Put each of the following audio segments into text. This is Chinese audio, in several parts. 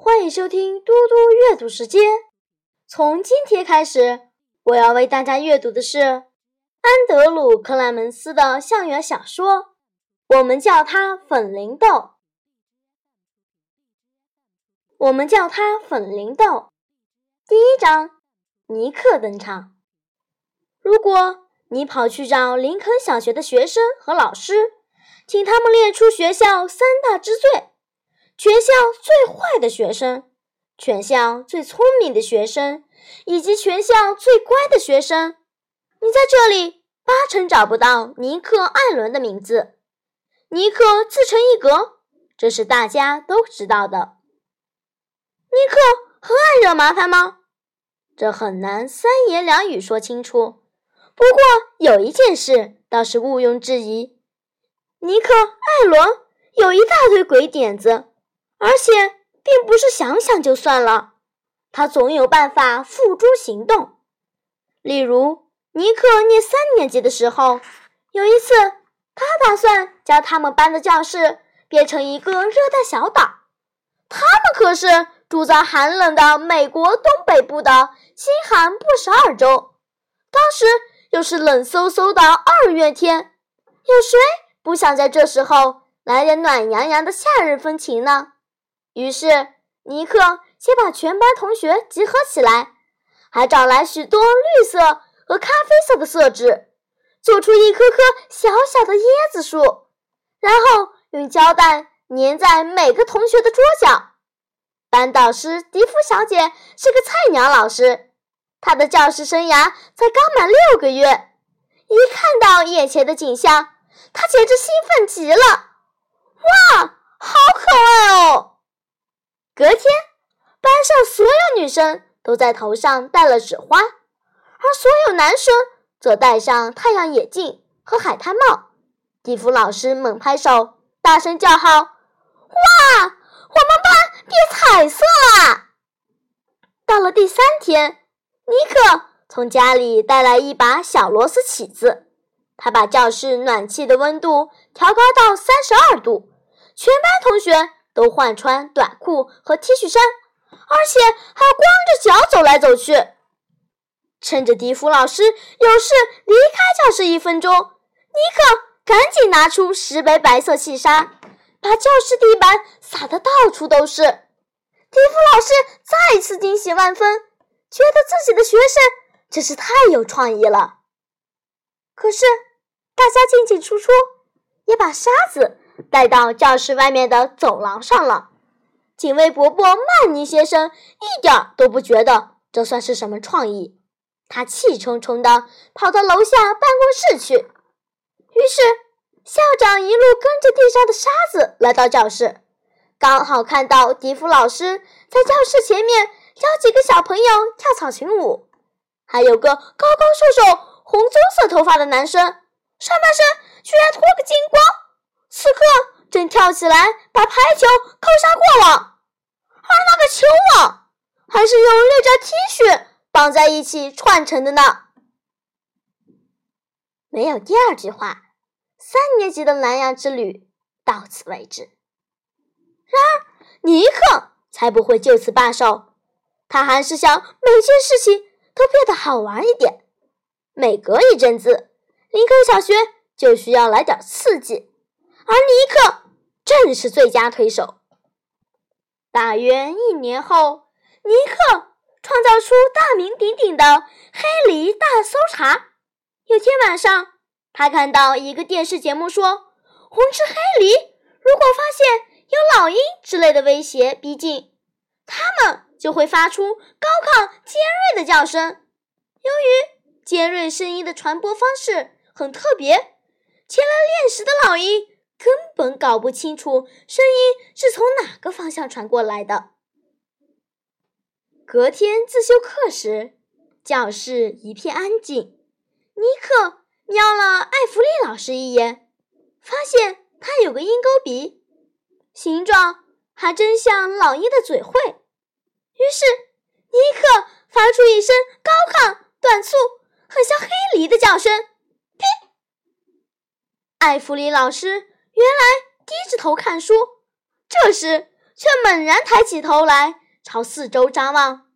欢迎收听嘟嘟阅读时间。从今天开始，我要为大家阅读的是安德鲁·克莱门斯的校园小说。我们叫它粉铃豆。我们叫它粉铃豆。第一章，尼克登场。如果你跑去找林肯小学的学生和老师，请他们列出学校三大之最。全校最坏的学生，全校最聪明的学生，以及全校最乖的学生，你在这里八成找不到尼克·艾伦的名字。尼克自成一格，这是大家都知道的。尼克很爱惹麻烦吗？这很难三言两语说清楚。不过有一件事倒是毋庸置疑：尼克·艾伦有一大堆鬼点子。而且并不是想想就算了，他总有办法付诸行动。例如，尼克念三年级的时候，有一次，他打算将他们班的教室变成一个热带小岛。他们可是住在寒冷的美国东北部的新罕布什尔州，当时又是冷飕飕的二月天，有谁不想在这时候来点暖洋洋的夏日风情呢？于是，尼克先把全班同学集合起来，还找来许多绿色和咖啡色的色纸，做出一棵棵小小的椰子树，然后用胶带粘在每个同学的桌角。班导师迪夫小姐是个菜鸟老师，她的教师生涯才刚满六个月。一看到眼前的景象，她简直兴奋极了！哇，好可爱哦！隔天，班上所有女生都在头上戴了纸花，而所有男生则戴上太阳眼镜和海滩帽。蒂芙老师猛拍手，大声叫好：“哇，我们班变彩色啦！”到了第三天，尼克从家里带来一把小螺丝起子，他把教室暖气的温度调高到三十二度，全班同学。都换穿短裤和 T 恤衫，而且还光着脚走来走去。趁着迪夫老师有事离开教室一分钟，尼克赶紧拿出十杯白色细沙，把教室地板撒得到处都是。迪夫老师再次惊喜万分，觉得自己的学生真是太有创意了。可是，大家进进出出，也把沙子。带到教室外面的走廊上了。警卫伯伯曼尼先生一点都不觉得这算是什么创意，他气冲冲地跑到楼下办公室去。于是，校长一路跟着地上的沙子来到教室，刚好看到迪夫老师在教室前面教几个小朋友跳草裙舞，还有个高高瘦瘦、红棕色头发的男生，上半身居然脱个精光。此刻正跳起来把排球扣上过网，而那个球网还是用六件 T 恤绑在一起串成的呢。没有第二句话，三年级的南洋之旅到此为止。然而，尼克才不会就此罢手，他还是想每件事情都变得好玩一点。每隔一阵子，林肯小学就需要来点刺激。而尼克正是最佳推手。大约一年后，尼克创造出大名鼎鼎的黑梨大搜查。有天晚上，他看到一个电视节目说，红吃黑梨，如果发现有老鹰之类的威胁逼近，它们就会发出高亢尖锐的叫声。由于尖锐声音的传播方式很特别，前来猎食的老鹰。根本搞不清楚声音是从哪个方向传过来的。隔天自修课时，教室一片安静。尼克瞄了艾弗利老师一眼，发现他有个鹰钩鼻，形状还真像老鹰的嘴喙。于是，尼克发出一声高亢、短促、很像黑梨的叫声：“！”艾弗里老师。原来低着头看书，这时却猛然抬起头来，朝四周张望。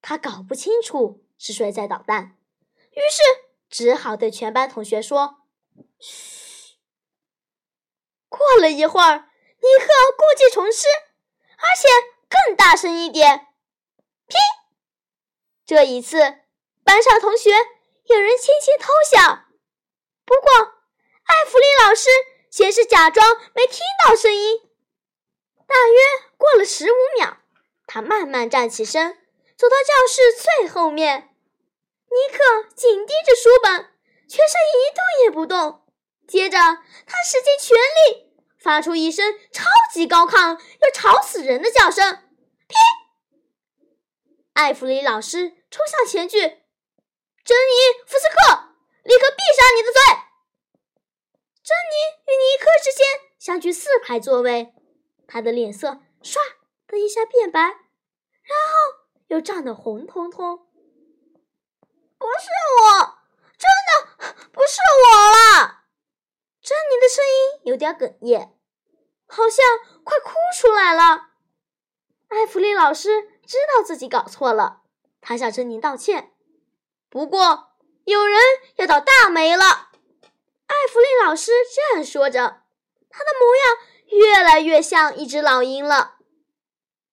他搞不清楚是谁在捣蛋，于是只好对全班同学说：“嘘。”过了一会儿，尼克故技重施，而且更大声一点：“噼！”这一次，班上同学有人轻轻偷笑，不过艾弗里老师先是假装没听到声音。大约过了十五秒，他慢慢站起身。走到教室最后面，尼克紧盯着书本，全身一动也不动。接着，他使尽全力，发出一声超级高亢又吵死人的叫声：“噼！”艾弗里老师冲向前去：“珍妮·福斯克，立刻闭上你的嘴！”珍妮与尼克之间相距四排座位，他的脸色唰的一下变白，然后。又涨得红彤彤。不是我，真的不是我了。珍妮的声音有点哽咽，好像快哭出来了。艾弗利老师知道自己搞错了，他向珍妮道歉。不过有人要倒大霉了。艾弗利老师这样说着，他的模样越来越像一只老鹰了。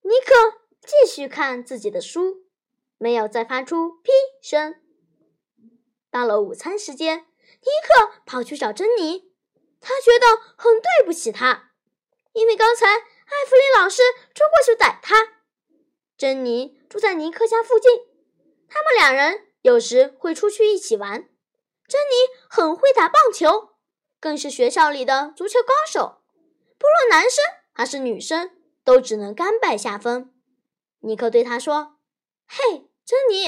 尼克。继续看自己的书，没有再发出“噼”声。到了午餐时间，尼克跑去找珍妮，他觉得很对不起她，因为刚才艾弗里老师冲过去逮他。珍妮住在尼克家附近，他们两人有时会出去一起玩。珍妮很会打棒球，更是学校里的足球高手，不论男生还是女生，都只能甘拜下风。尼克对他说：“嘿，珍妮，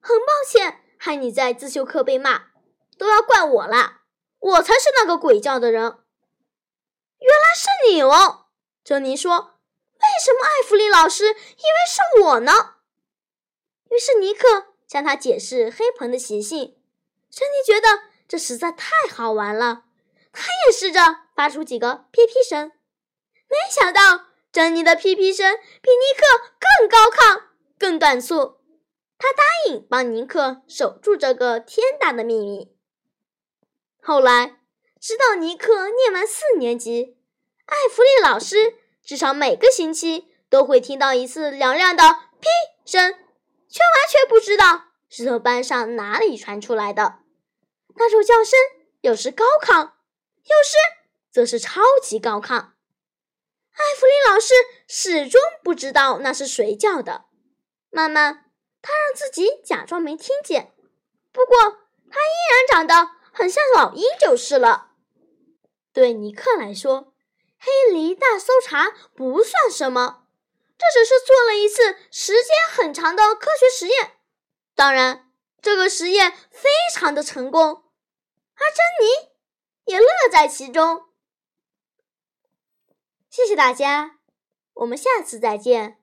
很抱歉害你在自修课被骂，都要怪我啦，我才是那个鬼叫的人。”原来是你哦，珍妮说：“为什么艾弗里老师以为是我呢？”于是尼克向他解释黑盆的习性。珍妮觉得这实在太好玩了，他也试着发出几个噼噼声，没想到。珍妮的噼噼声比尼克更高亢、更短促。他答应帮尼克守住这个天大的秘密。后来，直到尼克念完四年级，艾弗利老师至少每个星期都会听到一次嘹亮的噼声，却完全不知道是从班上哪里传出来的。那种叫声有时高亢，有时则是超级高亢。艾弗里老师始终不知道那是谁叫的。慢慢，他让自己假装没听见。不过，他依然长得很像老鹰就是了。对尼克来说，黑梨大搜查不算什么，这只是做了一次时间很长的科学实验。当然，这个实验非常的成功，阿珍妮也乐在其中。谢谢大家，我们下次再见。